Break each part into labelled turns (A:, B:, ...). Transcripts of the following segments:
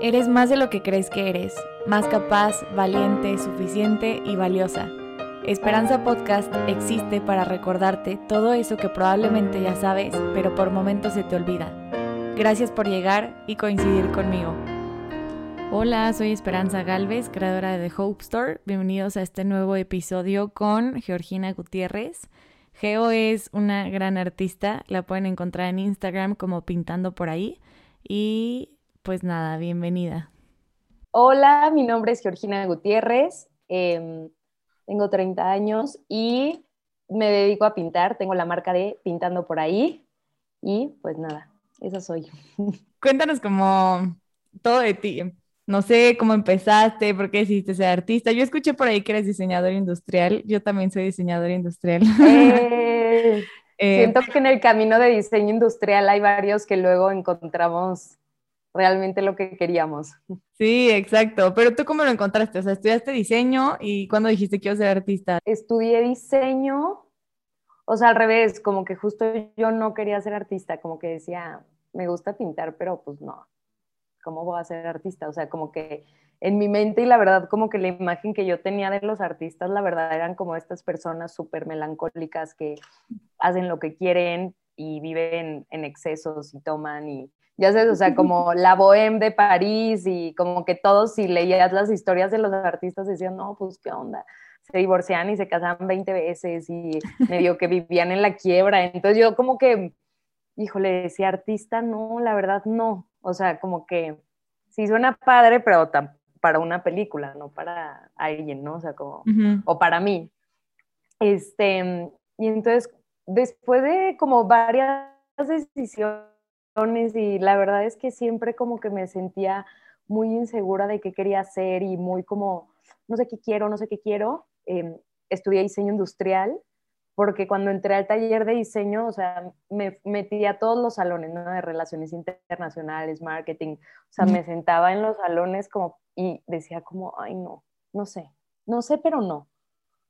A: Eres más de lo que crees que eres, más capaz, valiente, suficiente y valiosa. Esperanza Podcast existe para recordarte todo eso que probablemente ya sabes, pero por momentos se te olvida. Gracias por llegar y coincidir conmigo. Hola, soy Esperanza Galvez, creadora de The Hope Store. Bienvenidos a este nuevo episodio con Georgina Gutiérrez. Geo es una gran artista, la pueden encontrar en Instagram como pintando por ahí. Y pues nada, bienvenida.
B: Hola, mi nombre es Georgina Gutiérrez, em, tengo 30 años y me dedico a pintar, tengo la marca de Pintando por ahí y pues nada, esa soy.
A: Cuéntanos como todo de ti. No sé cómo empezaste, por qué decidiste ser artista. Yo escuché por ahí que eres diseñador industrial. Yo también soy diseñador industrial.
B: Eh, eh, siento que en el camino de diseño industrial hay varios que luego encontramos realmente lo que queríamos.
A: Sí, exacto. Pero tú cómo lo encontraste? O sea, estudiaste diseño y ¿cuándo dijiste que quiero ser artista?
B: Estudié diseño, o sea, al revés, como que justo yo no quería ser artista, como que decía, me gusta pintar, pero pues no, ¿cómo voy a ser artista? O sea, como que en mi mente y la verdad como que la imagen que yo tenía de los artistas, la verdad eran como estas personas súper melancólicas que hacen lo que quieren y viven en excesos y toman y ya sabes, o sea, como la bohème de París y como que todos si leías las historias de los artistas decían, no, pues qué onda, se divorcian y se casaban 20 veces y medio que vivían en la quiebra. Entonces yo como que, híjole, decía artista, no, la verdad no. O sea, como que sí suena padre, pero para una película, no para alguien, ¿no? O sea, como, o para mí. Este, y entonces, después de como varias decisiones, y la verdad es que siempre como que me sentía muy insegura de qué quería hacer y muy como, no sé qué quiero, no sé qué quiero. Eh, estudié diseño industrial porque cuando entré al taller de diseño, o sea, me metí a todos los salones, ¿no? De relaciones internacionales, marketing, o sea, me sentaba en los salones como y decía como, ay, no, no sé, no sé, pero no.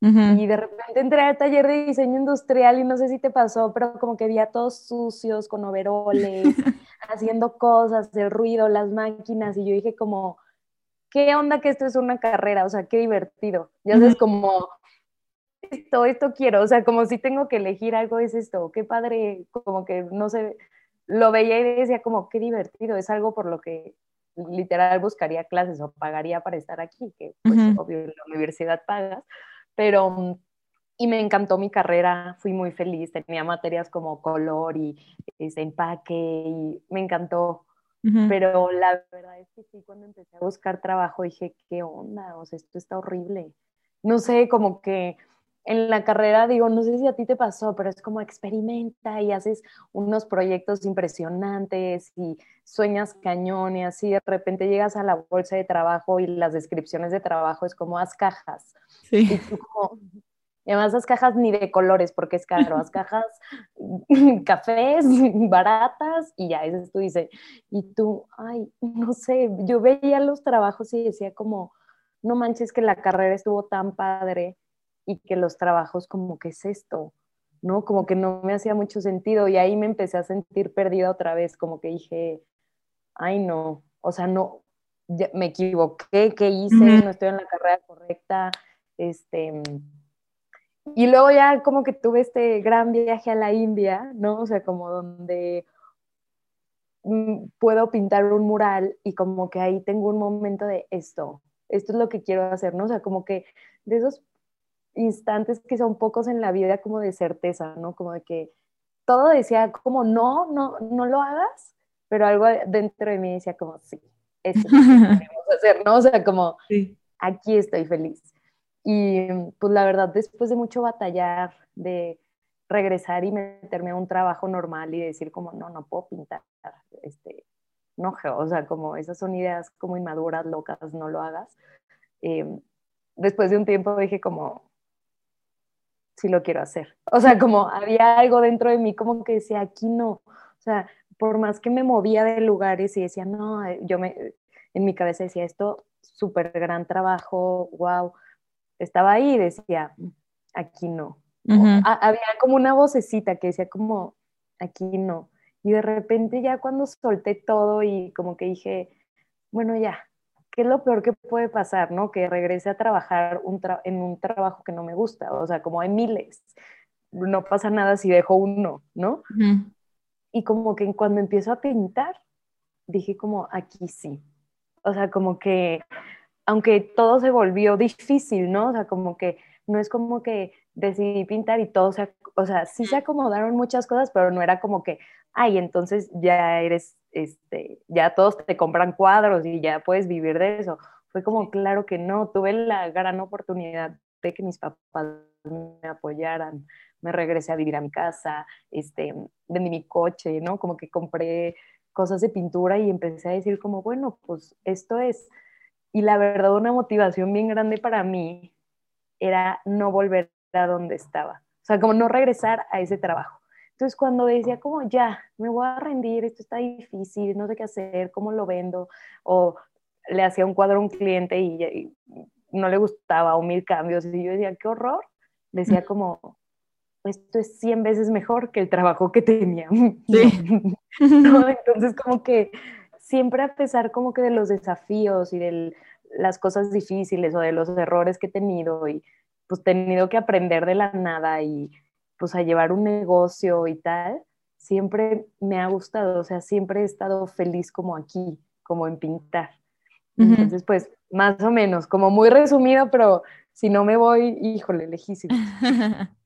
B: Y de repente entré al taller de diseño industrial y no sé si te pasó, pero como que vi a todos sucios, con overoles, haciendo cosas, el ruido, las máquinas, y yo dije como, ¿qué onda que esto es una carrera? O sea, qué divertido. Ya sabes, como, esto, esto quiero, o sea, como si tengo que elegir algo, es esto, qué padre, como que no sé, lo veía y decía como, qué divertido, es algo por lo que literal buscaría clases o pagaría para estar aquí, que pues obvio en la universidad pagas, pero y me encantó mi carrera, fui muy feliz, tenía materias como color y ese empaque y me encantó. Pero la verdad es que sí, cuando empecé a buscar trabajo dije, ¿qué onda? O sea, esto está horrible. No sé, como que en la carrera digo, no sé si a ti te pasó, pero es como experimenta y haces unos proyectos impresionantes y sueñas cañón y así de repente llegas a la bolsa de trabajo y las descripciones de trabajo es como haz cajas. Sí. Y, tú como, además las cajas ni de colores porque es caro, las cajas cafés baratas y ya, eso tú dices, y tú, ay, no sé, yo veía los trabajos y decía como, no manches que la carrera estuvo tan padre y que los trabajos como que es esto, ¿no? Como que no me hacía mucho sentido y ahí me empecé a sentir perdida otra vez, como que dije, ay no, o sea, no, me equivoqué, ¿qué hice? No estoy en la carrera correcta, este... Y luego ya como que tuve este gran viaje a la India, ¿no? O sea, como donde mm, puedo pintar un mural y como que ahí tengo un momento de esto, esto es lo que quiero hacer, ¿no? O sea, como que de esos instantes que son pocos en la vida como de certeza, ¿no? Como de que todo decía como no, no, no lo hagas, pero algo dentro de mí decía como sí, eso es lo que queremos hacer, ¿no? O sea, como aquí estoy feliz. Y pues la verdad, después de mucho batallar, de regresar y meterme a un trabajo normal y decir como no, no puedo pintar, este, no, o sea, como esas son ideas como inmaduras, locas, no lo hagas. Eh, después de un tiempo dije como, sí lo quiero hacer. O sea, como había algo dentro de mí como que decía, aquí no. O sea, por más que me movía de lugares y decía, no, eh, yo me, en mi cabeza decía, esto, súper gran trabajo, wow. Estaba ahí y decía, aquí no. había como una vocecita que decía como, aquí no. Y de repente ya cuando solté todo y como que dije, bueno, ya, ¿qué es lo peor que puede pasar, no? Que regrese a trabajar en un trabajo que no me gusta, o sea, como hay miles, no pasa nada si dejo uno, ¿no? Y como que cuando empiezo a pintar, dije como, aquí sí. O sea, como que, aunque todo se volvió difícil, ¿no? O sea, como que no es como que decidí pintar y todo se, o sea, sí se acomodaron muchas cosas, pero no era como que, ay, entonces ya eres, este, ya todos te compran cuadros y ya puedes vivir de eso. Fue como, claro que no, tuve la gran oportunidad de que mis papás me apoyaran, me regresé a vivir a mi casa, este, vendí mi coche, ¿no? Como que compré cosas de pintura y empecé a decir como, bueno, pues esto es. Y la verdad, una motivación bien grande para mí era no volver a donde estaba. O sea, como no regresar a ese trabajo. Entonces, cuando decía como, ya, me voy a rendir, esto está difícil, no sé qué hacer, cómo lo vendo, o le hacía un cuadro a un cliente y, y no le gustaba, o mil cambios, y yo decía, qué horror, decía como, esto es 100 veces mejor que el trabajo que tenía. Entonces, como que siempre a pesar como que de los desafíos y de las cosas difíciles o de los errores que he tenido y pues tenido que aprender de la nada y pues a llevar un negocio y tal, siempre me ha gustado, o sea, siempre he estado feliz como aquí, como en pintar. Entonces, pues, más o menos, como muy resumido, pero si no me voy, híjole, lejísimo.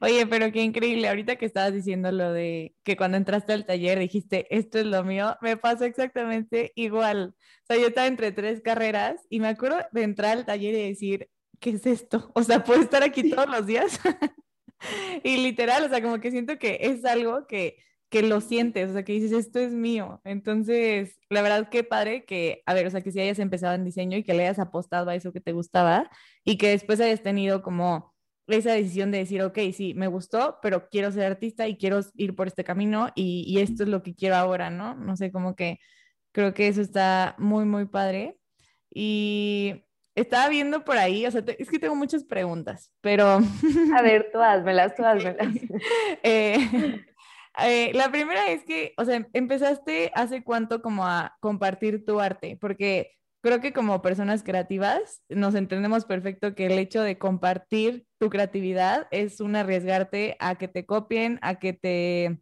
A: Oye, pero qué increíble. Ahorita que estabas diciendo lo de que cuando entraste al taller dijiste, esto es lo mío, me pasó exactamente igual. O sea, yo estaba entre tres carreras y me acuerdo de entrar al taller y decir, ¿qué es esto? O sea, ¿puedo estar aquí todos los días? y literal, o sea, como que siento que es algo que que lo sientes, o sea, que dices, esto es mío. Entonces, la verdad, qué padre que, a ver, o sea, que si hayas empezado en diseño y que le hayas apostado a eso que te gustaba y que después hayas tenido como esa decisión de decir, ok, sí, me gustó, pero quiero ser artista y quiero ir por este camino y, y esto es lo que quiero ahora, ¿no? No sé, como que creo que eso está muy, muy padre. Y estaba viendo por ahí, o sea, es que tengo muchas preguntas, pero...
B: A ver, tú házmelas, tú házmelas.
A: eh, eh, la primera es que, o sea, empezaste hace cuánto como a compartir tu arte, porque creo que como personas creativas nos entendemos perfecto que el hecho de compartir tu creatividad es un arriesgarte a que te copien, a que te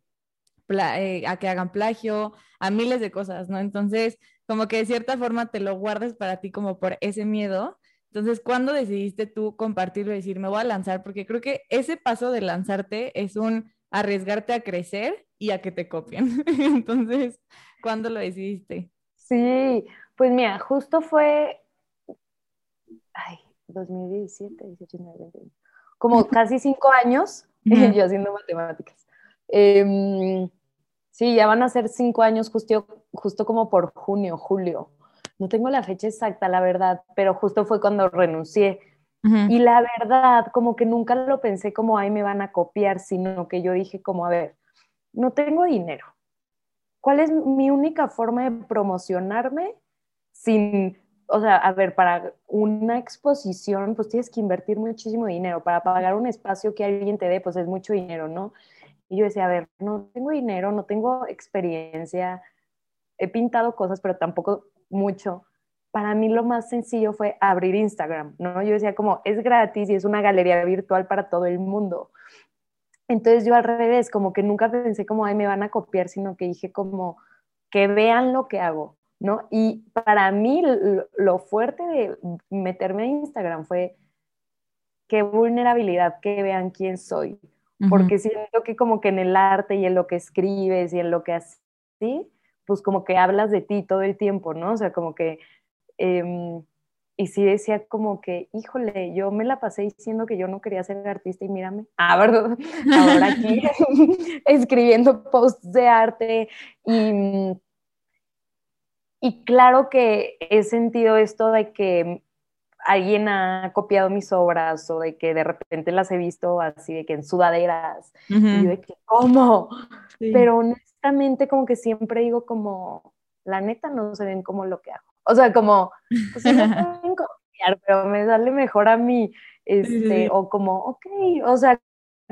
A: eh, a que hagan plagio, a miles de cosas, ¿no? Entonces, como que de cierta forma te lo guardas para ti como por ese miedo. Entonces, ¿cuándo decidiste tú compartirlo y decir, me voy a lanzar? Porque creo que ese paso de lanzarte es un arriesgarte a crecer y a que te copien. Entonces, ¿cuándo lo decidiste?
B: Sí, pues mira, justo fue, ay, 2017, 18, 19, como casi cinco años, yo haciendo matemáticas. Em, sí, ya van a ser cinco años justo, justo como por junio, julio. No tengo la fecha exacta, la verdad, pero justo fue cuando renuncié y la verdad, como que nunca lo pensé como, ay, me van a copiar, sino que yo dije como, a ver, no tengo dinero. ¿Cuál es mi única forma de promocionarme sin, o sea, a ver, para una exposición, pues tienes que invertir muchísimo dinero. Para pagar un espacio que alguien te dé, pues es mucho dinero, ¿no? Y yo decía, a ver, no tengo dinero, no tengo experiencia, he pintado cosas, pero tampoco mucho para mí lo más sencillo fue abrir Instagram, ¿no? Yo decía como, es gratis y es una galería virtual para todo el mundo. Entonces yo al revés, como que nunca pensé como, ay, me van a copiar, sino que dije como, que vean lo que hago, ¿no? Y para mí lo, fuerte de meterme a Instagram fue qué vulnerabilidad, que vean quién soy. Porque siento que como que en el arte y en lo que escribes y en lo que así, pues como que hablas de ti todo el tiempo, ¿no? O sea, como que Em, y sí decía como que, híjole, yo me la pasé diciendo que yo no quería ser artista y mírame, ah, ¿verdad? Ahora aquí escribiendo posts de arte y, y claro que he sentido esto de que alguien ha copiado mis obras o de que de repente las he visto así de que en sudaderas y yo de que, ¿cómo? Pero honestamente como que siempre digo como, la neta no se ven como lo que hago. O sea, como, pues no pueden copiar, pero me sale mejor a mí. Este, o como, ok, o sea,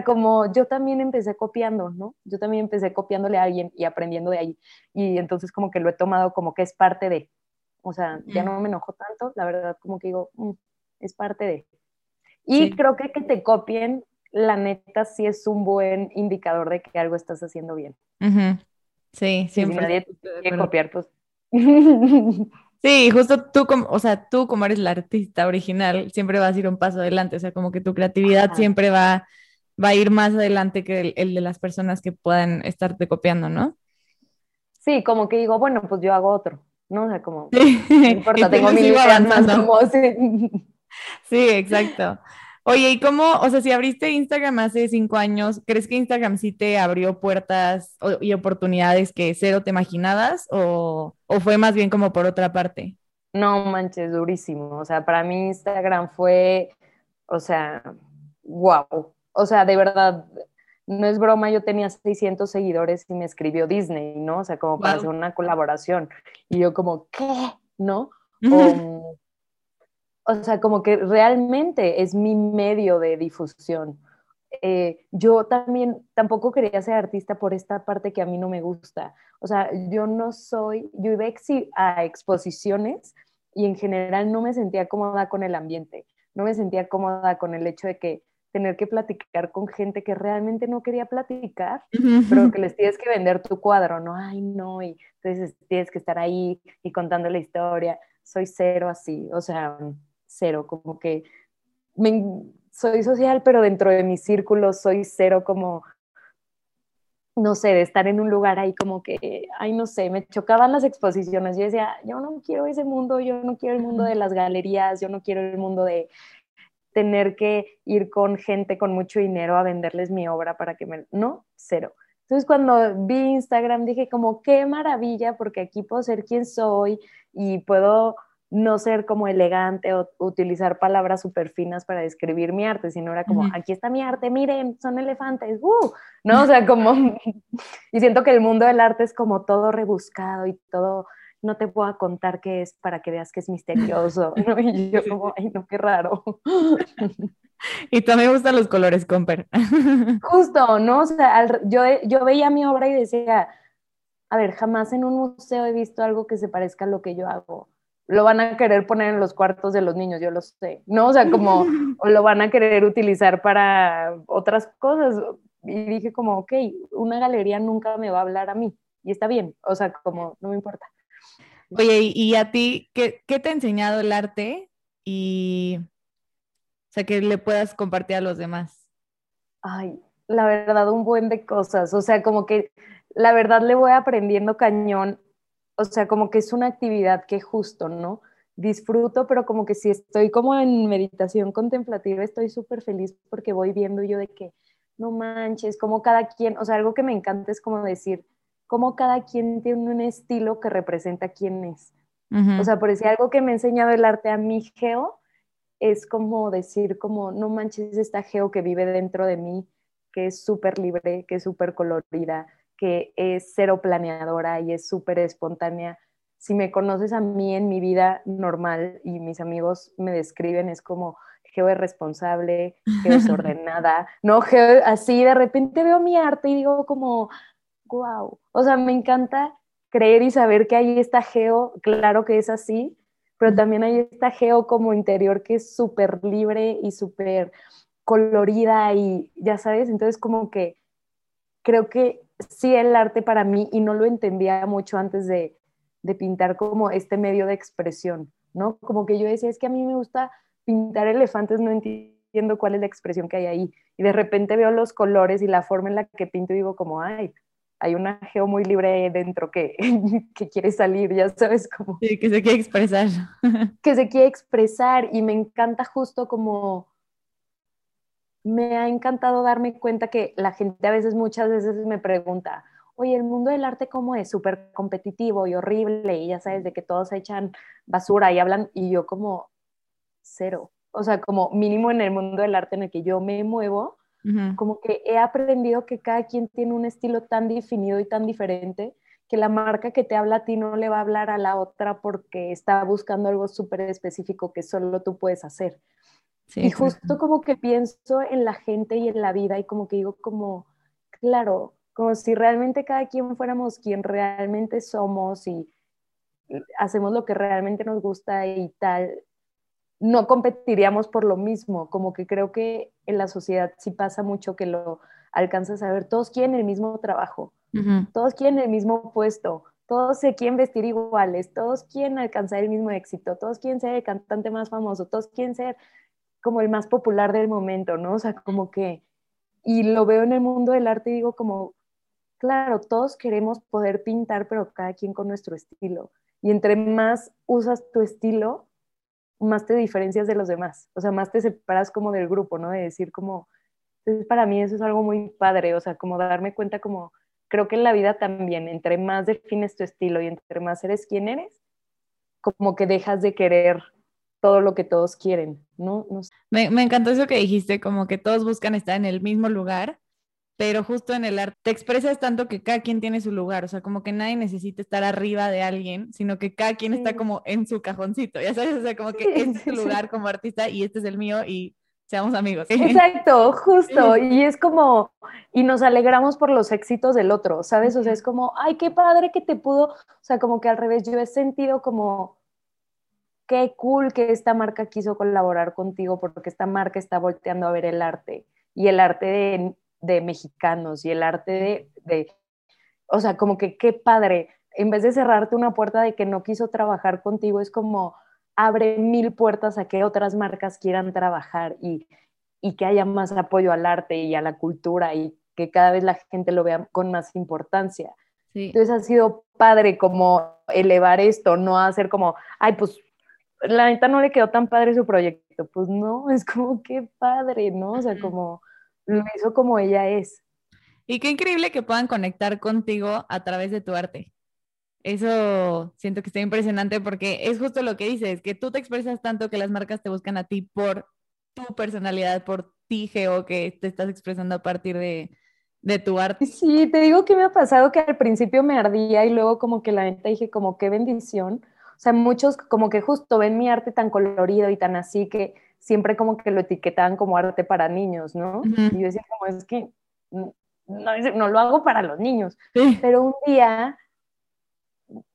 B: como yo también empecé copiando, ¿no? Yo también empecé copiándole a alguien y aprendiendo de ahí. Y entonces como que lo he tomado como que es parte de, O sea, ya no me enojo tanto, la verdad, como que digo, mm, es parte de. Y creo que que te copien, la neta, sí es un buen indicador de que algo estás haciendo bien.
A: Sí, siempre.
B: si nadie te quiere copiar, pues.
A: Sí, justo tú como, o sea, tú como eres la artista original, siempre vas a ir un paso adelante, o sea, como que tu creatividad siempre va, va a ir más adelante que el, de las personas que puedan estarte copiando, ¿no?
B: Sí, como que digo, bueno, pues yo hago otro, ¿no? O sea, como, no importa, tengo mi ideas más como,
A: sí, exacto. Oye, ¿y cómo, o sea, si abriste Instagram hace cinco años, ¿crees que Instagram sí te abrió puertas y oportunidades que cero te imaginabas o, o fue más bien como por otra parte?
B: No manches, durísimo. O sea, para mí Instagram fue, o sea, wow. O sea, de verdad, no es broma, yo tenía 600 seguidores y me escribió Disney, ¿no? O sea, como para hacer una colaboración. Y yo como, ¿qué? ¿No? O, o sea, como que realmente es mi medio de difusión. Eh, yo también tampoco quería ser artista por esta parte que a mí no me gusta. O sea, yo no soy, yo iba a exposiciones y en general no me sentía cómoda con el ambiente, no me sentía cómoda con el hecho de que tener que platicar con gente que realmente no quería platicar, pero que les tienes que vender tu cuadro, ¿no? Ay, no, y entonces tienes que estar ahí y contando la historia. Soy cero así, o sea, cero, como que soy social, pero dentro de mi círculo soy cero como, no sé, de estar en un lugar ahí como que, ay, no sé, me chocaban las exposiciones. Yo decía, yo no quiero ese mundo, yo no quiero el mundo de las galerías, yo no quiero el mundo de tener que ir con gente con mucho dinero a venderles mi obra para que me... No, cero. Entonces cuando vi Instagram dije como, qué maravilla, porque aquí puedo ser quien soy y puedo no ser como elegante o utilizar palabras súper finas para describir mi arte, sino era como, aquí está mi arte, miren, son elefantes, ¡uh! ¿no? O sea, como, y siento que el mundo del arte es como todo rebuscado y todo, no te puedo contar qué es para que veas que es misterioso, ¿no? Y yo como, ay, no, qué raro.
A: Y también me gustan los colores, Comper.
B: Justo, ¿no? O sea, yo, yo veía mi obra y decía, a ver, jamás en un museo he visto algo que se parezca a lo que yo hago lo van a querer poner en los cuartos de los niños, yo lo sé, ¿no? O sea, como o lo van a querer utilizar para otras cosas. Y dije como, ok, una galería nunca me va a hablar a mí y está bien, o sea, como no me importa.
A: Oye, ¿y a ti qué, qué te ha enseñado el arte? Y, o sea, que le puedas compartir a los demás.
B: Ay, la verdad, un buen de cosas, o sea, como que la verdad le voy aprendiendo cañón o sea, como que es una actividad que justo, ¿no? Disfruto, pero como que si estoy como en meditación contemplativa, estoy súper feliz porque voy viendo yo de que, no manches, como cada quien, o sea, algo que me encanta es como decir, como cada quien tiene un estilo que representa quién es. O sea, por decir algo que me ha enseñado el arte a mi Geo, es como decir, como, no manches, esta Geo que vive dentro de mí, que es súper libre, que es súper colorida, que es cero planeadora y es súper espontánea. Si me conoces a mí en mi vida normal y mis amigos me describen, es como geo es responsable, geo es ordenada, no, geo, así de repente veo mi arte y digo como, wow, o sea, me encanta creer y saber que hay esta geo, claro que es así, pero también hay esta geo como interior que es súper libre y súper colorida y ya sabes, entonces como que creo que sí el arte para mí, y no lo entendía mucho antes de, pintar como este medio de expresión, ¿no? Como que yo decía, es que a mí me gusta pintar elefantes, no entiendo cuál es la expresión que hay ahí. Y de repente veo los colores y la forma en la que pinto y digo como, ay, hay una geo muy libre dentro que, que quiere salir, ya sabes, como...
A: Sí, que se quiere expresar.
B: que se quiere expresar y me encanta justo como me ha encantado darme cuenta que la gente a veces, muchas veces me pregunta, oye, el mundo del arte cómo es, súper competitivo y horrible, y ya sabes, de que todos echan basura y hablan, y yo como cero. O sea, como mínimo en el mundo del arte en el que yo me muevo, como que he aprendido que cada quien tiene un estilo tan definido y tan diferente que la marca que te habla a ti no le va a hablar a la otra porque está buscando algo súper específico que solo tú puedes hacer. Y justo como que pienso en la gente y en la vida y como que digo como, claro, como si realmente cada quien fuéramos quien realmente somos y hacemos lo que realmente nos gusta y tal, no competiríamos por lo mismo, como que creo que en la sociedad sí pasa mucho que lo alcanzas a ver, todos quieren el mismo trabajo, todos quieren el mismo puesto, todos se quieren vestir iguales, todos quieren alcanzar el mismo éxito, todos quieren ser el cantante más famoso, todos quieren ser como el más popular del momento, ¿no? O sea, como que, y lo veo en el mundo del arte y digo como, claro, todos queremos poder pintar, pero cada quien con nuestro estilo. Y entre más usas tu estilo, más te diferencias de los demás, o sea, más te separas como del grupo, ¿no? De decir como, entonces para mí eso es algo muy padre, o sea, como darme cuenta como, creo que en la vida también, entre más defines tu estilo y entre más eres quien eres, como que dejas de querer todo lo que todos quieren, ¿no?
A: Me, me encantó eso que dijiste, como que todos buscan estar en el mismo lugar pero justo en el arte te expresas tanto que cada quien tiene su lugar, o sea, como que nadie necesita estar arriba de alguien, sino que cada quien está como en su cajoncito, ya sabes, o sea, como que este es tu lugar como artista y este es el mío y seamos amigos.
B: Exacto, justo, y es como, y nos alegramos por los éxitos del otro, ¿sabes? O sea, es como, ay, qué padre que te pudo, o sea, como que al revés, yo he sentido como, qué cool que esta marca quiso colaborar contigo porque esta marca está volteando a ver el arte y el arte de de mexicanos y el arte de, o sea, como que qué padre, en vez de cerrarte una puerta de que no quiso trabajar contigo, es como abre mil puertas a que otras marcas quieran trabajar y, y que haya más apoyo al arte y a la cultura y que cada vez la gente lo vea con más importancia. Entonces ha sido padre como elevar esto, no hacer como, ay, pues la neta no le quedó tan padre su proyecto. Pues no, es como qué padre, ¿no? O sea, como lo hizo como ella es.
A: Y qué increíble que puedan conectar contigo a través de tu arte. Eso siento que está impresionante porque es justo lo que dices, que tú te expresas tanto que las marcas te buscan a ti por tu personalidad, por ti, Geo, que te estás expresando a partir de, de tu arte.
B: Sí, te digo que me ha pasado que al principio me ardía y luego como que la neta dije como qué bendición. O sea, muchos como que justo ven mi arte tan colorido y tan así que siempre como que lo etiquetaban como arte para niños, ¿no? Y yo decía, como es que no, no, lo hago para los niños. Pero un día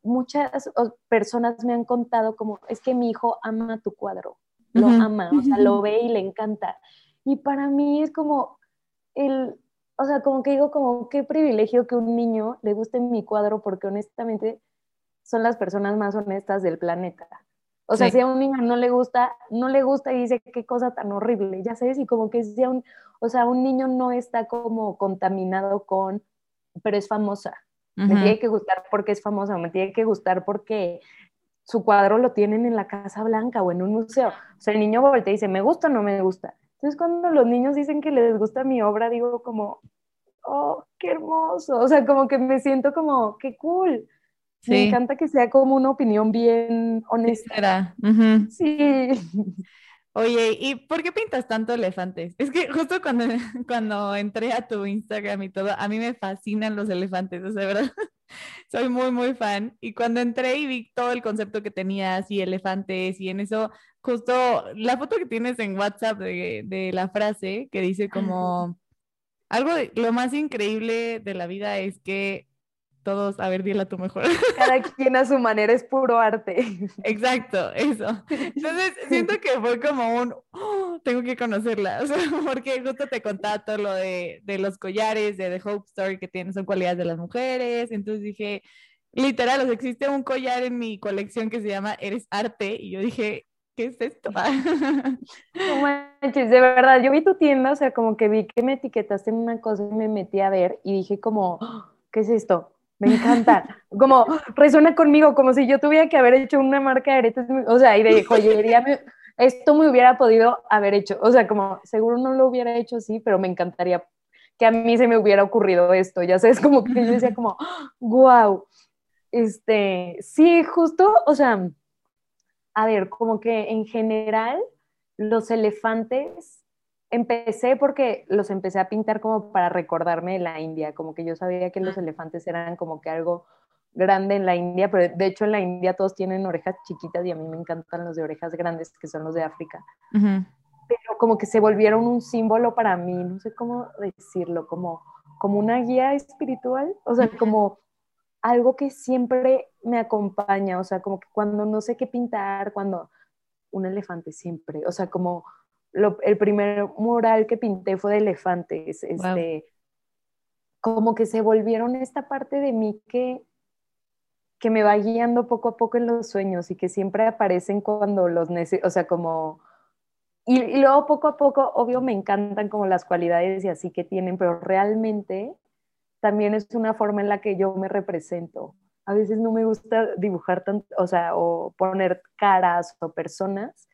B: muchas personas me han contado como, es que mi hijo ama tu cuadro, lo ama, o sea, lo ve y le encanta. Y para mí es como el, o sea, como que digo, como qué privilegio que un niño le guste mi cuadro, porque honestamente son las personas más honestas del planeta. O sea, si a un niño no le gusta, no le gusta y dice qué cosa tan horrible, ya sabes, y como que si un, o sea, un niño no está como contaminado con, pero es famosa. Me tiene que gustar porque es famosa, me tiene que gustar porque su cuadro lo tienen en la Casa Blanca o en un museo. O sea, el niño voltea y dice, ¿me gusta o no me gusta? Entonces, cuando los niños dicen que les gusta mi obra, digo como, oh, qué hermoso. O sea, como que me siento como, qué cool. Me encanta que sea como una opinión bien honesta. Sí.
A: Oye, ¿y por qué pintas tanto elefantes? Es que justo cuando, cuando entré a tu Instagram y todo, a mí me fascinan los elefantes, o sea, ¿verdad? Soy muy, muy fan. Y cuando entré y vi todo el concepto que tenías y elefantes y en eso, justo la foto que tienes en WhatsApp de, de la frase que dice como, algo de, lo más increíble de la vida es que todos, a ver, dile tu mejor.
B: Cada quien a su manera es puro arte.
A: Exacto, eso. Entonces, siento que fue como un, oh, tengo que conocerla, o sea, porque justo te contaba todo lo de, de los collares, de The Hope Story que tienen, son cualidades de las mujeres, entonces dije, literal, o sea, existe un collar en mi colección que se llama Eres Arte, y yo dije, ¿qué es esto?
B: No manches, de verdad, yo vi tu tienda, o sea, como que vi que me etiquetaste en una cosa y me metí a ver y dije como, oh, ¿qué es esto? Me encanta. Como resuena conmigo, como si yo tuviera que haber hecho una marca de aretes, o sea, y de joyería. esto me hubiera podido haber hecho. O sea, como seguro no lo hubiera hecho así, pero me encantaría que a mí se me hubiera ocurrido esto. Ya sabes, como que yo decía, como, wow. Este, sí, justo, o sea, a ver, como que en general, los elefantes empecé porque los empecé a pintar como para recordarme de la India, como que yo sabía que los elefantes eran como que algo grande en la India, pero de hecho en la India todos tienen orejas chiquitas y a mí me encantan los de orejas grandes, que son los de África. Pero como que se volvieron un símbolo para mí, no sé cómo decirlo, como, como una guía espiritual, o sea, como algo que siempre me acompaña, o sea, como que cuando no sé qué pintar, cuando un elefante siempre, o sea, como el primer mural que pinté fue de elefantes, este, como que se volvieron esta parte de mí que, que me va guiando poco a poco en los sueños y que siempre aparecen cuando los necesito, o sea, como... Y, y, luego poco a poco, obvio, me encantan como las cualidades y así que tienen, pero realmente también es una forma en la que yo me represento. A veces no me gusta dibujar tanto, o sea, o poner caras o personas.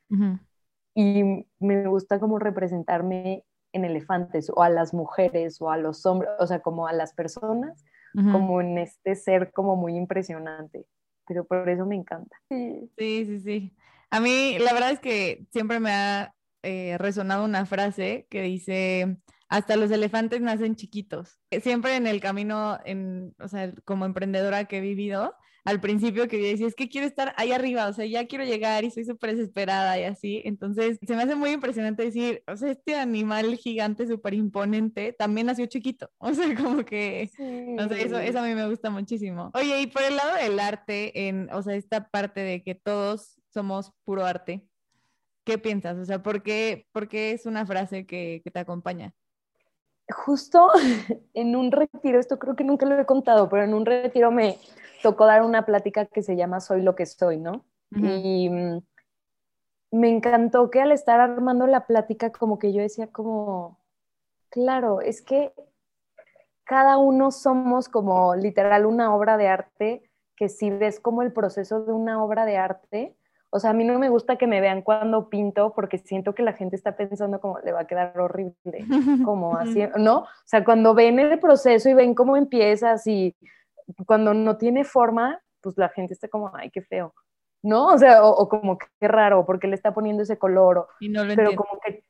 B: Y me gusta como representarme en elefantes o a las mujeres o a los hombres, o sea, como a las personas, como en este ser como muy impresionante. Pero por eso me encanta.
A: Sí, sí, sí. A mí la verdad es que siempre me ha eh, resonado una frase que dice, hasta los elefantes nacen chiquitos. Siempre en el camino, en, o sea, como emprendedora que he vivido, al principio que decía, es que quiero estar ahí arriba, o sea, ya quiero llegar y soy súper desesperada y así. Entonces, se me hace muy impresionante decir, o sea, este animal gigante súper imponente también nació chiquito. O sea, como que, o sea, eso, eso a mí me gusta muchísimo. Oye, y por el lado del arte, en, o sea, esta parte de que todos somos puro arte, ¿qué piensas? O sea, ¿por qué, por qué es una frase que, que te acompaña?
B: Justo en un retiro, esto creo que nunca lo he contado, pero en un retiro me tocó dar una plática que se llama Soy lo que soy, ¿no? Y mm, me encantó que al estar armando la plática, como que yo decía como, claro, es que cada uno somos como literal una obra de arte, que si ves como el proceso de una obra de arte, o sea, a mí no me gusta que me vean cuando pinto porque siento que la gente está pensando como le va a quedar horrible, como así, ¿no? O sea, cuando ven el proceso y ven cómo empiezas y cuando no tiene forma, pues la gente está como, ay, qué feo, ¿no? O sea, o, como qué raro, porque le está poniendo ese color, pero como que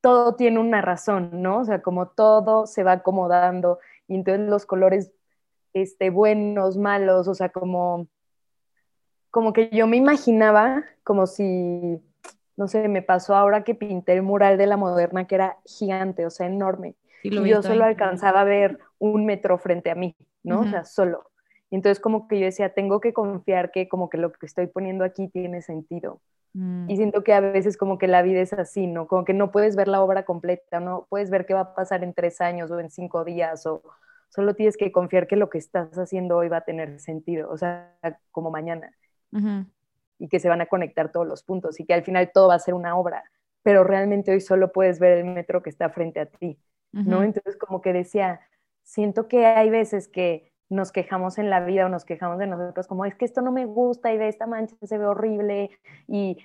B: todo tiene una razón, ¿no? O sea, como todo se va acomodando y entonces los colores, este, buenos, malos, o sea, como como que yo me imaginaba como si, no sé, me pasó ahora que pinté el mural de la moderna que era gigante, o sea, enorme. y yo solo alcanzaba a ver un metro frente a mí, ¿no? O sea, solo. Entonces como que yo decía, tengo que confiar que como que lo que estoy poniendo aquí tiene sentido. Mm. Y siento que a veces como que la vida es así, ¿no? Como que no puedes ver la obra completa, no puedes ver qué va a pasar en tres años o en cinco días, o solo tienes que confiar que lo que estás haciendo hoy va a tener sentido, o sea, como mañana y que se van a conectar todos los puntos y que al final todo va a ser una obra, pero realmente hoy solo puedes ver el metro que está frente a ti, ¿no? Entonces como que decía, siento que hay veces que nos quejamos en la vida o nos quejamos de nosotros como es que esto no me gusta y ve esta mancha se ve horrible y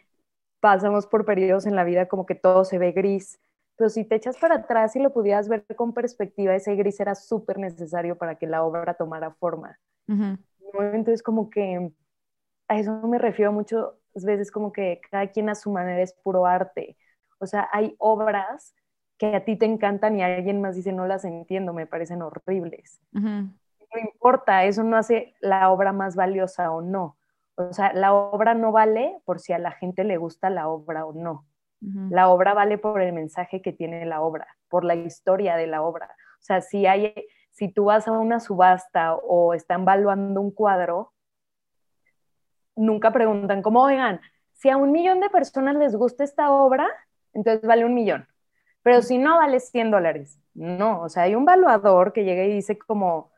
B: pasamos por periodos en la vida como que todo se ve gris, pero si te echas para atrás y lo pudieras ver con perspectiva, ese gris era súper necesario para que la obra tomara forma. Entonces como que a eso me refiero muchas veces como que cada quien a su manera es puro arte. O sea, hay obras que a ti te encantan y alguien más dice no las entiendo, me parecen horribles. No importa, eso no hace la obra más valiosa o no. O sea, la obra no vale por si a la gente le gusta la obra o no. La obra vale por el mensaje que tiene la obra, por la historia de la obra. O sea, si hay, si tú vas a una subasta o están valuando un cuadro, nunca preguntan como, oigan, si a un millón de personas les gusta esta obra, entonces vale un millón. Pero si no, vale 100 dólares. No, o sea, hay un valuador que llega y dice como,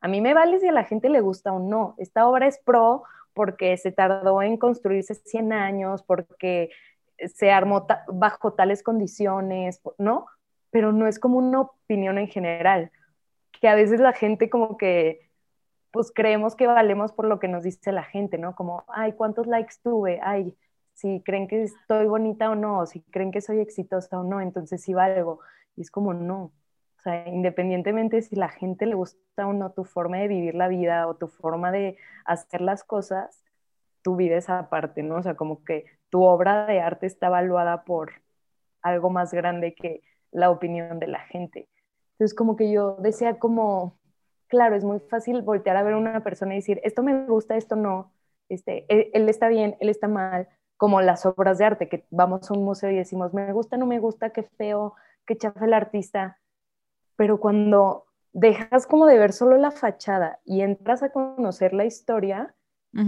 B: a mí me vale si a la gente le gusta o no. Esta obra es pro porque se tardó en construirse 100 años, porque se armó bajo tales condiciones, ¿no? Pero no es como una opinión en general, que a veces la gente como que pues creemos que valemos por lo que nos dice la gente, ¿no? Como, ay, ¿cuántos likes tuve? Ay, si creen que estoy bonita o no, si creen que soy exitosa o no, entonces sí valgo. Y es como, no. O sea, independientemente si la gente le gusta o no tu forma de vivir la vida o tu forma de hacer las cosas, tú vives aparte, ¿no? O sea, como que tu obra de arte está evaluada por algo más grande que la opinión de la gente. Entonces, como que yo decía como, claro, es muy fácil voltear a ver a una persona y decir, esto me gusta, esto no, este, e, él, está bien, él está mal, como las obras de arte, que vamos a un museo y decimos, me gusta, no me gusta, qué feo, qué chafa el artista. Pero cuando dejas como de ver solo la fachada y entras a conocer la historia,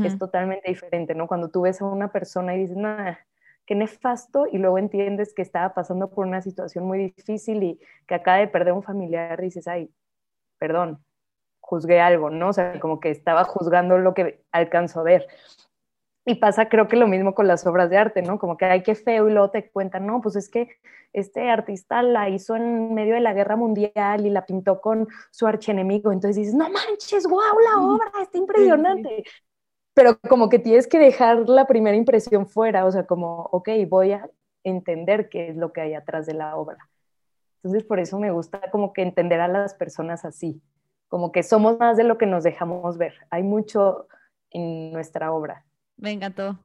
B: es totalmente diferente, ¿no? Cuando tú ves a una persona y dices, nada, qué nefasto, y luego entiendes que estaba pasando por una situación muy difícil y que acaba de perder un familiar, dices, ay, perdón, juzgué algo, ¿no? O sea, como que estaba juzgando lo que alcanzó a ver. Y pasa creo que lo mismo con las obras de arte, ¿no? Como que hay que feo y luego te cuentan, no, pues es que este artista la hizo en medio de la guerra mundial y la pintó con su archienemigo. Entonces dices, no manches, guau, la obra está impresionante. Pero como que tienes que dejar la primera impresión fuera, o sea, como, ok, voy a entender qué es lo que hay atrás de la obra. Entonces por eso me gusta como que entender a las personas así, como que somos más de lo que nos dejamos ver. Hay mucho en nuestra obra.
A: Me encantó.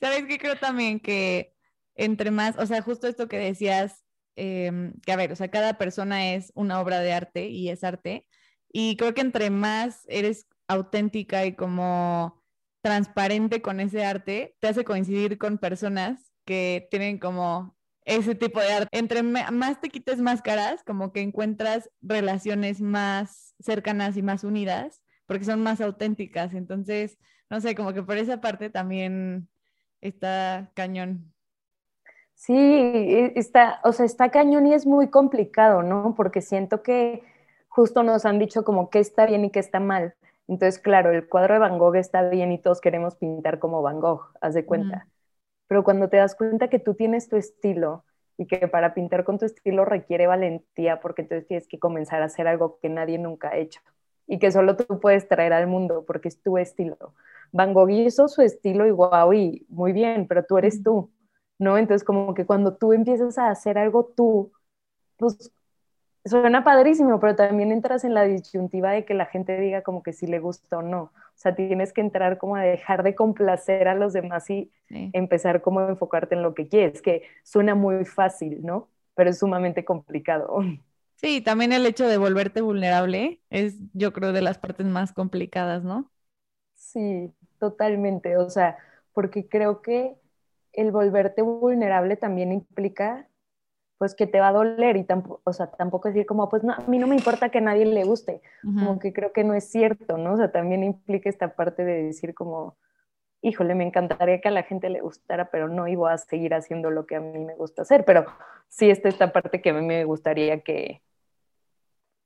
A: ¿Sabes qué? Creo también que entre más, o sea, justo esto que decías, em, que a ver, o sea, cada persona es una obra de arte y es arte. Y creo que entre más eres auténtica y como transparente con ese arte, te hace coincidir con personas que tienen como ese tipo de arte. Entre más te quites máscaras, como que encuentras relaciones más cercanas y más unidas, porque son más auténticas. Entonces, no sé, como que por esa parte también está cañón.
B: Sí, e, está, o sea, está cañón y es muy complicado, ¿no? Porque siento que justo nos han dicho como qué está bien y qué está mal. Entonces, claro, el cuadro de Van Gogh está bien y todos queremos pintar como Van Gogh, haz de cuenta. Pero cuando te das cuenta que tú tienes tu estilo y que para pintar con tu estilo requiere valentía, porque entonces tienes que comenzar a hacer algo que nadie nunca ha hecho y que solo tú puedes traer al mundo porque es tu estilo. Van Gogh hizo su estilo y wow, y muy bien, pero tú eres tú, ¿no? Entonces como que cuando tú empiezas a hacer algo tú, pues suena padrísimo, pero también entras en la disyuntiva de que la gente diga como que si le gusta o no. O sea, tienes que entrar como a dejar de complacer a los demás y empezar como a enfocarte en lo que quieres, que suena muy fácil, ¿no? Pero es sumamente complicado.
A: Sí, también el hecho de volverte vulnerable es, yo creo, de las partes más complicadas, ¿no?
B: Sí, totalmente. O sea, porque creo que el volverte vulnerable también implica pues que te va a doler y tampoco, o sea, tampoco decir como, pues no, a mí no me importa que a nadie le guste, como que creo que no es cierto, ¿no? O sea, también implica esta parte de decir como, híjole, me encantaría que a la gente le gustara, pero no iba a seguir haciendo lo que a mí me gusta hacer, pero sí está esta parte que a mí me gustaría que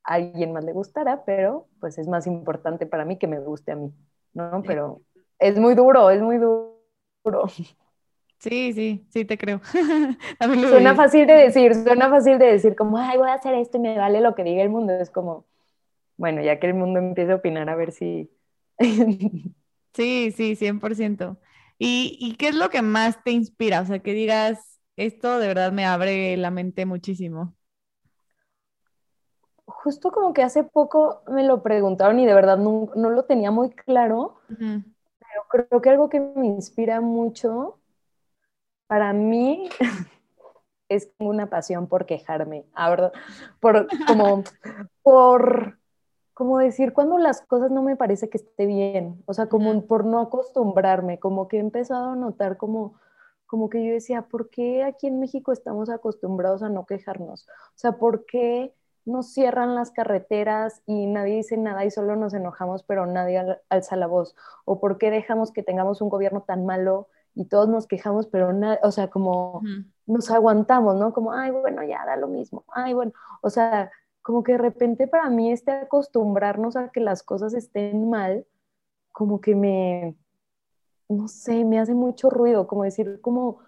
B: a alguien más le gustara, pero pues es más importante para mí que me guste a mí, ¿no? Pero es muy duro, es muy duro.
A: Sí, sí, sí, te creo.
B: suena fácil de decir, suena fácil de decir como, ay, voy a hacer esto y me vale lo que diga el mundo. Es como, bueno, ya que el mundo empiece a opinar, a ver si...
A: sí, sí, 100%. ¿Y, ¿Y qué es lo que más te inspira? O sea, que digas, esto de verdad me abre la mente muchísimo.
B: Justo como que hace poco me lo preguntaron y de verdad no, no lo tenía muy claro, pero creo que algo que me inspira mucho para mí es una pasión por quejarme, ¿verdad? Por, como, por, como decir, cuando las cosas no me parece que esté bien, o sea, como por no acostumbrarme, como que he empezado a notar como, como que yo decía, ¿por qué aquí en México estamos acostumbrados a no quejarnos? O sea, ¿por qué nos cierran las carreteras y nadie dice nada y solo nos enojamos, pero nadie alza la voz? ¿O por qué dejamos que tengamos un gobierno tan malo y todos nos quejamos, pero nada, o sea, como nos aguantamos, ¿no? Como, ay, bueno, ya da lo mismo, ay, bueno, o sea, como que de repente para mí este acostumbrarnos a que las cosas estén mal, como que me, no sé, me hace mucho ruido, como decir, como,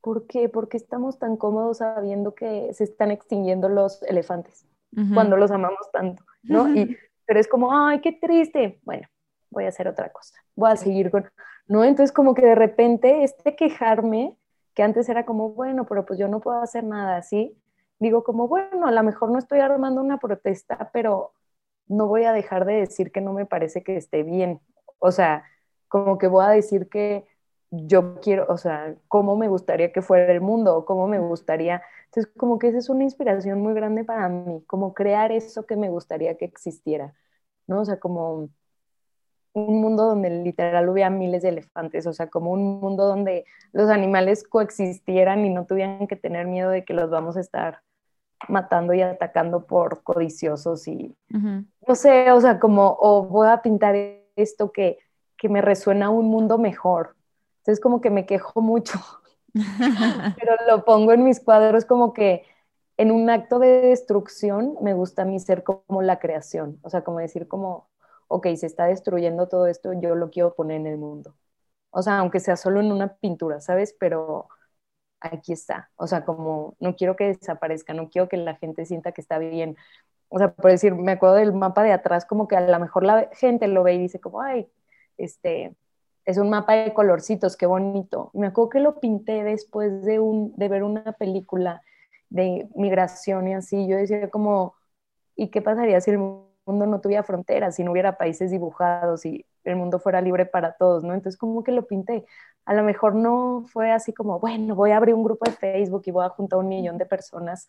B: ¿por qué? ¿Por qué estamos tan cómodos sabiendo que se están extinguiendo los elefantes cuando los amamos tanto, ¿no? Y, pero es como, ay, qué triste. Bueno, voy a hacer otra cosa, voy a seguir con, ¿no? Entonces como que de repente este quejarme, que antes era como, bueno, pero pues yo no puedo hacer nada así, digo como, bueno, a lo mejor no estoy armando una protesta, pero no voy a dejar de decir que no me parece que esté bien. O sea, como que voy a decir que yo quiero, o sea, cómo me gustaría que fuera el mundo, o cómo me gustaría. Entonces, como que esa es una inspiración muy grande para mí, como crear eso que me gustaría que existiera, ¿no? O sea, como un mundo donde literal hubiera miles de elefantes, o sea, como un mundo donde los animales coexistieran y no tuvieran que tener miedo de que los vamos a estar matando y atacando por codiciosos y no sé, o sea, como, o voy a pintar esto que, que me resuena un mundo mejor. Entonces como que me quejo mucho, pero lo pongo en mis cuadros como que en un acto de destrucción me gusta a mí ser como la creación, o sea, como decir como, ok, se está destruyendo todo esto, yo lo quiero poner en el mundo. O sea, aunque sea solo en una pintura, ¿sabes? Pero aquí está. O sea, como no quiero que desaparezca, no quiero que la gente sienta que está bien. O sea, por decir, me acuerdo del mapa de atrás, como que a lo mejor la gente lo ve y dice como, ay, este, es un mapa de colorcitos, qué bonito. Me acuerdo que lo pinté después de, un, de ver una película de migración y así. Yo decía como, ¿y qué pasaría si el mundo no tuviera fronteras, si no hubiera países dibujados y el mundo fuera libre para todos, ¿no? Entonces como que lo pinté. A lo mejor no fue así como, bueno, voy a abrir un grupo de Facebook y voy a juntar un millón de personas,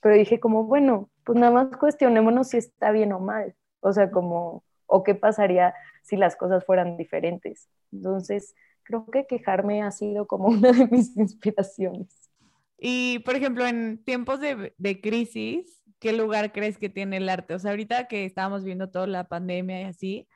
B: pero dije como, bueno, pues nada más cuestionémonos si está bien o mal, o sea, como, o qué pasaría si las cosas fueran diferentes. Entonces, creo que quejarme ha sido como una de mis inspiraciones.
A: Y, por ejemplo, en tiempos de, de crisis, ¿qué lugar crees que tiene el arte? O sea, ahorita que estábamos viendo toda la pandemia y así,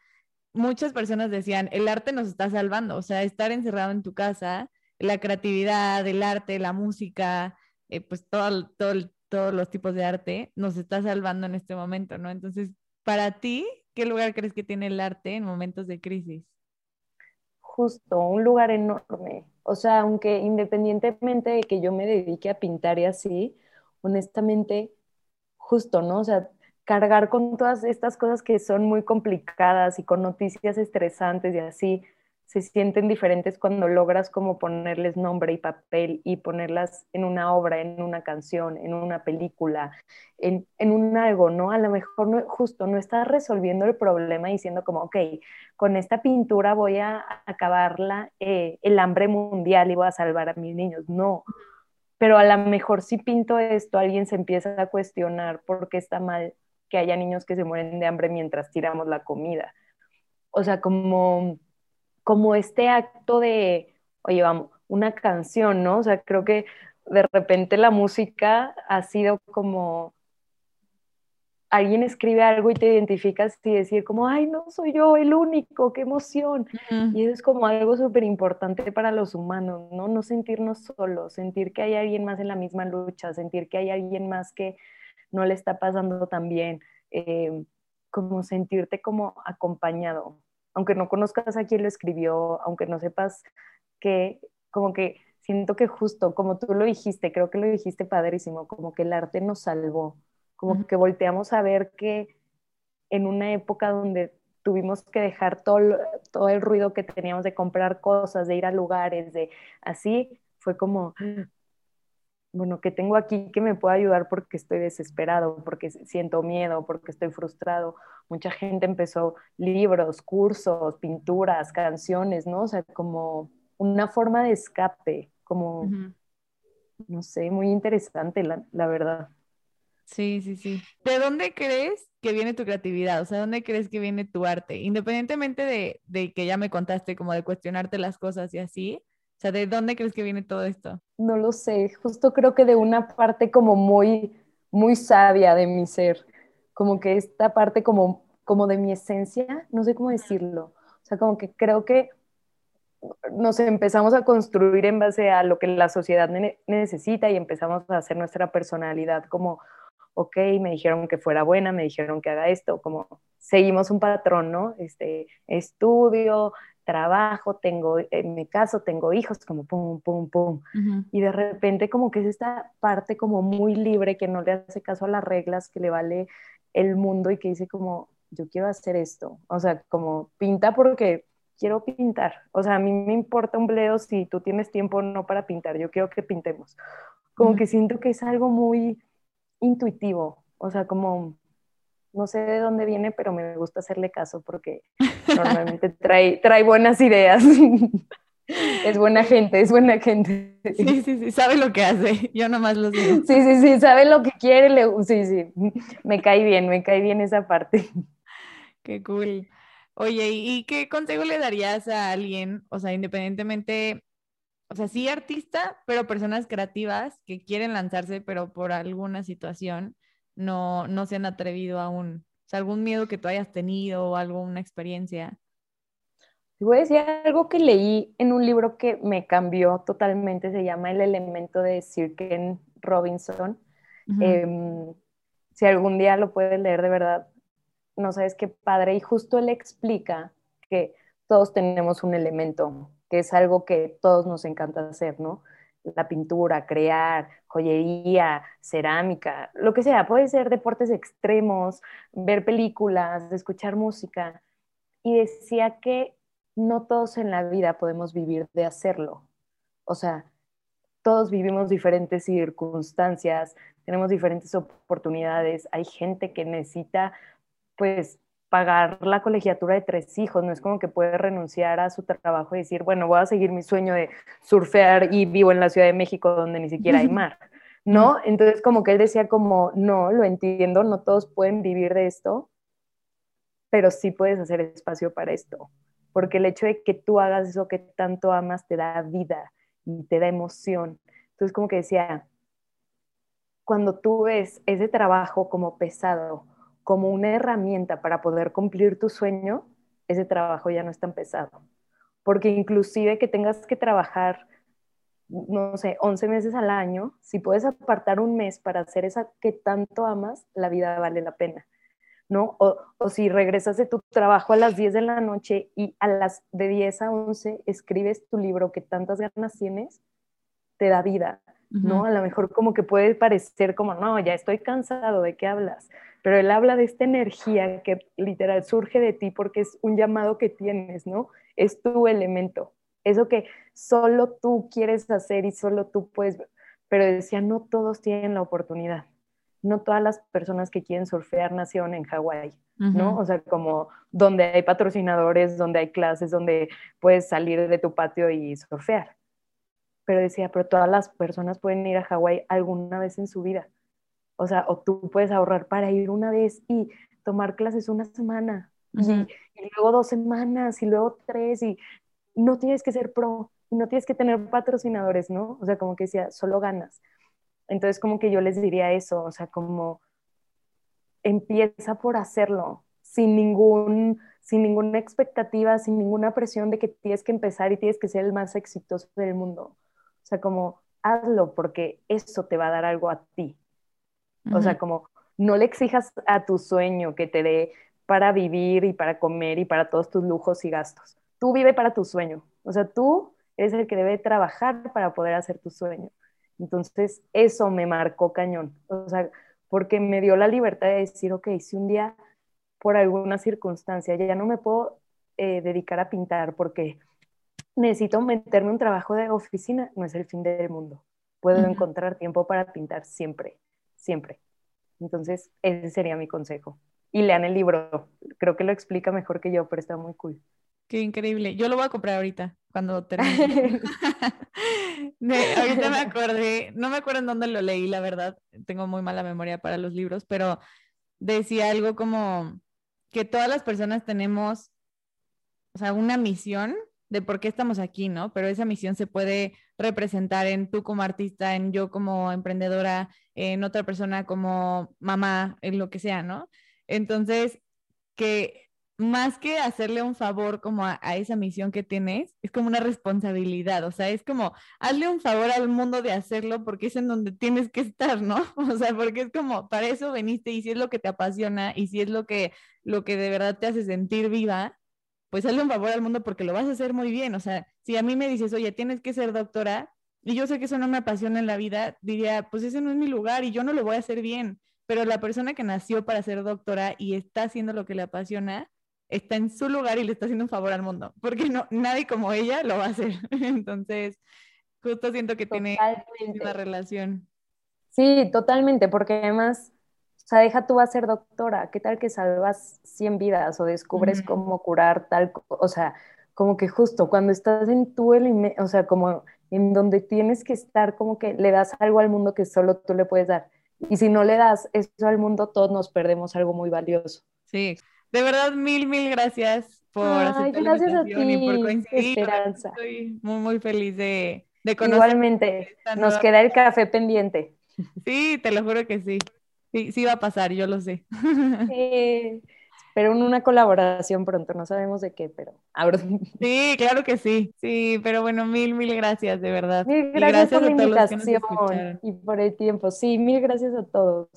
A: muchas personas decían, el arte nos está salvando, o sea, estar encerrado en tu casa, la creatividad, el arte, la música, eh, pues todo, todo, todos los tipos de arte nos está salvando en este momento, ¿no? Entonces, para ti, ¿qué lugar crees que tiene el arte en momentos de crisis?
B: Justo, un lugar enorme. O sea, aunque independientemente de que yo me dedique a pintar y así, honestamente, justo, ¿no? O sea, cargar con todas estas cosas que son muy complicadas y con noticias estresantes y así, se sienten diferentes cuando logras como ponerles nombre y papel y ponerlas en una obra, en una canción, en una película, en, en un algo, ¿no? A lo mejor no, justo no estás resolviendo el problema diciendo como, ok, con esta pintura voy a acabarla eh, el hambre mundial y voy a salvar a mis niños. No, pero a lo mejor si pinto esto, alguien se empieza a cuestionar por qué está mal que haya niños que se mueren de hambre mientras tiramos la comida. O sea, como, como este acto de, oye, vamos, una canción, ¿no? O sea, creo que de repente la música ha sido como alguien escribe algo y te identificas y decir como, ay, no soy yo el único, qué emoción. Y eso es como algo súper importante para los humanos, ¿no? No sentirnos solos, sentir que hay alguien más en la misma lucha, sentir que hay alguien más que no le está pasando tan bien, eh, como sentirte como acompañado, aunque no conozcas a quién lo escribió, aunque no sepas que, como que siento que justo, como tú lo dijiste, creo que lo dijiste padrísimo, como que el arte nos salvó, como que volteamos a ver que en una época donde tuvimos que dejar todo, todo el ruido que teníamos de comprar cosas, de ir a lugares, de así, fue como, bueno, que tengo aquí que me pueda ayudar porque estoy desesperado, porque siento miedo, porque estoy frustrado. Mucha gente empezó libros, cursos, pinturas, canciones, ¿no? O sea, como una forma de escape, como, no sé, muy interesante, la, la, verdad.
A: Sí, sí, sí. ¿De dónde crees que viene tu creatividad? O sea, ¿dónde crees que viene tu arte? Independientemente de, de que ya me contaste, como de cuestionarte las cosas y así, o sea, ¿de dónde crees que viene todo esto?
B: No lo sé, justo creo que de una parte como muy, muy sabia de mi ser, como que esta parte como, como de mi esencia, no sé cómo decirlo, o sea, como que creo que nos empezamos a construir en base a lo que la sociedad necesita y empezamos a hacer nuestra personalidad como, ok, me dijeron que fuera buena, me dijeron que haga esto, como seguimos un patrón, ¿no? Este, estudio, trabajo, tengo, en mi caso, tengo hijos, como pum, pum, pum. Y de repente como que es esta parte como muy libre que no le hace caso a las reglas, que le vale el mundo y que dice como, yo quiero hacer esto. O sea, como pinta porque quiero pintar. O sea, a mí me importa un bledo si tú tienes tiempo o no para pintar. Yo quiero que pintemos. Como que siento que es algo muy intuitivo. O sea, como no sé de dónde viene, pero me gusta hacerle caso porque normalmente trae, trae buenas ideas. es buena gente, es buena gente.
A: Sí, sí, sí, sabe lo que hace, yo nomás lo sé.
B: Sí, sí, sí, sabe lo que quiere, le... sí, sí, me cae bien, me cae bien esa parte.
A: Qué cool. Oye, ¿y qué consejo le darías a alguien, o sea, independientemente o sea, sí artista, pero personas creativas que quieren lanzarse, pero por alguna situación no, no se han atrevido aún. O sea, algún miedo que tú hayas tenido o alguna experiencia.
B: Te voy a decir algo que leí en un libro que me cambió totalmente, se llama El elemento de Sir Ken Robinson. Em, si algún día lo puedes leer de verdad, no sabes qué padre. Y justo él explica que todos tenemos un elemento, que es algo que todos nos encanta hacer, ¿no? La pintura, crear, joyería, cerámica, lo que sea. Puede ser deportes extremos, ver películas, escuchar música. Y decía que no todos en la vida podemos vivir de hacerlo. O sea, todos vivimos diferentes circunstancias, tenemos diferentes oportunidades. Hay gente que necesita, pues, pagar la colegiatura de tres hijos, no es como que puede renunciar a su trabajo y decir, bueno, voy a seguir mi sueño de surfear y vivo en la Ciudad de México donde ni siquiera hay mar, ¿no? Entonces como que él decía como, no, lo entiendo, no todos pueden vivir de esto, pero sí puedes hacer espacio para esto, porque el hecho de que tú hagas eso que tanto amas te da vida y te da emoción. Entonces como que decía, cuando tú ves ese trabajo como pesado, como una herramienta para poder cumplir tu sueño, ese trabajo ya no es tan pesado. Porque inclusive que tengas que trabajar, no sé, 11 meses al año, si puedes apartar un mes para hacer esa que tanto amas, la vida vale la pena. ¿no? O, o, si regresas de tu trabajo a las 10 de la noche y a las de 10 a 11 escribes tu libro que tantas ganas tienes, te da vida, ¿no? A lo mejor como que puede parecer como, no, ya estoy cansado, ¿de qué hablas? pero él habla de esta energía que literal surge de ti porque es un llamado que tienes, ¿no? Es tu elemento, eso que solo tú quieres hacer y solo tú puedes, pero decía, no todos tienen la oportunidad, no todas las personas que quieren surfear nacieron en Hawái, ¿no? O sea, como donde hay patrocinadores, donde hay clases, donde puedes salir de tu patio y surfear. Pero decía, pero todas las personas pueden ir a Hawái alguna vez en su vida o sea, o tú puedes ahorrar para ir una vez y tomar clases una semana y, luego dos semanas y luego tres y no tienes que ser pro, no tienes que tener patrocinadores, ¿no? O sea, como que decía, solo ganas. Entonces, como que yo les diría eso, o sea, como empieza por hacerlo, sin ningún sin ninguna expectativa, sin ninguna presión de que tienes que empezar y tienes que ser el más exitoso del mundo. O sea, como hazlo porque eso te va a dar algo a ti. O sea, como no le exijas a tu sueño que te dé para vivir y para comer y para todos tus lujos y gastos. Tú vive para tu sueño. O sea, tú eres el que debe trabajar para poder hacer tu sueño. Entonces, eso me marcó cañón. O sea, porque me dio la libertad de decir, ok, si un día por alguna circunstancia ya no me puedo eh, dedicar a pintar porque necesito meterme un trabajo de oficina, no es el fin del mundo. Puedo encontrar tiempo para pintar siempre siempre. Entonces, ese sería mi consejo. Y lean el libro, creo que lo explica mejor que yo, pero está muy cool.
A: Qué increíble. Yo lo voy a comprar ahorita, cuando termine. ahorita me acordé, no me acuerdo en dónde lo leí, la verdad. Tengo muy mala memoria para los libros, pero decía algo como que todas las personas tenemos, o sea, una misión de por qué estamos aquí, ¿no? Pero esa misión se puede representar en tú como artista, en yo como emprendedora, en otra persona como mamá, en lo que sea, ¿no? Entonces, que más que hacerle un favor como a, esa misión que tienes, es como una responsabilidad, o sea, es como hazle un favor al mundo de hacerlo porque es en donde tienes que estar, ¿no? O sea, porque es como para eso veniste y si es lo que te apasiona y si es lo que lo que de verdad te hace sentir viva, pues hazle un favor al mundo porque lo vas a hacer muy bien. O sea, si a mí me dices, oye, tienes que ser doctora, y yo sé que eso no me apasiona en la vida, diría, pues ese no es mi lugar y yo no lo voy a hacer bien. Pero la persona que nació para ser doctora y está haciendo lo que le apasiona, está en su lugar y le está haciendo un favor al mundo, porque no, nadie como ella lo va a hacer. Entonces, justo siento que tiene una relación.
B: Sí, totalmente, porque además o sea, deja tú a ser doctora, ¿qué tal que salvas 100 vidas o descubres cómo curar tal, o sea, como que justo cuando estás en tu, o sea, como en donde tienes que estar, como que le das algo al mundo que solo tú le puedes dar. Y si no le das eso al mundo, todos nos perdemos algo muy valioso.
A: Sí, de verdad, mil, mil gracias por
B: Ay, gracias a ti,
A: y por coincidir. Esperanza. Estoy muy, muy feliz de, de
B: Igualmente, nos queda el café pendiente.
A: Sí, te lo juro que sí. Sí, sí va a pasar, yo lo sé.
B: Sí, pero en una colaboración pronto, no sabemos de qué, pero
A: Sí, claro que sí. Sí, pero bueno, mil, mil gracias, de verdad.
B: Mil gracias, por la invitación y por el tiempo. Sí, mil gracias a todos.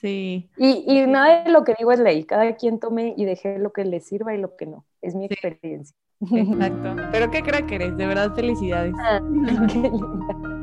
A: Sí.
B: Y, y nada de lo que digo es ley. Cada quien tome y deje lo que le sirva y lo que no. Es mi experiencia.
A: Exacto. Pero qué crack eres, de verdad, felicidades. Ah, qué linda.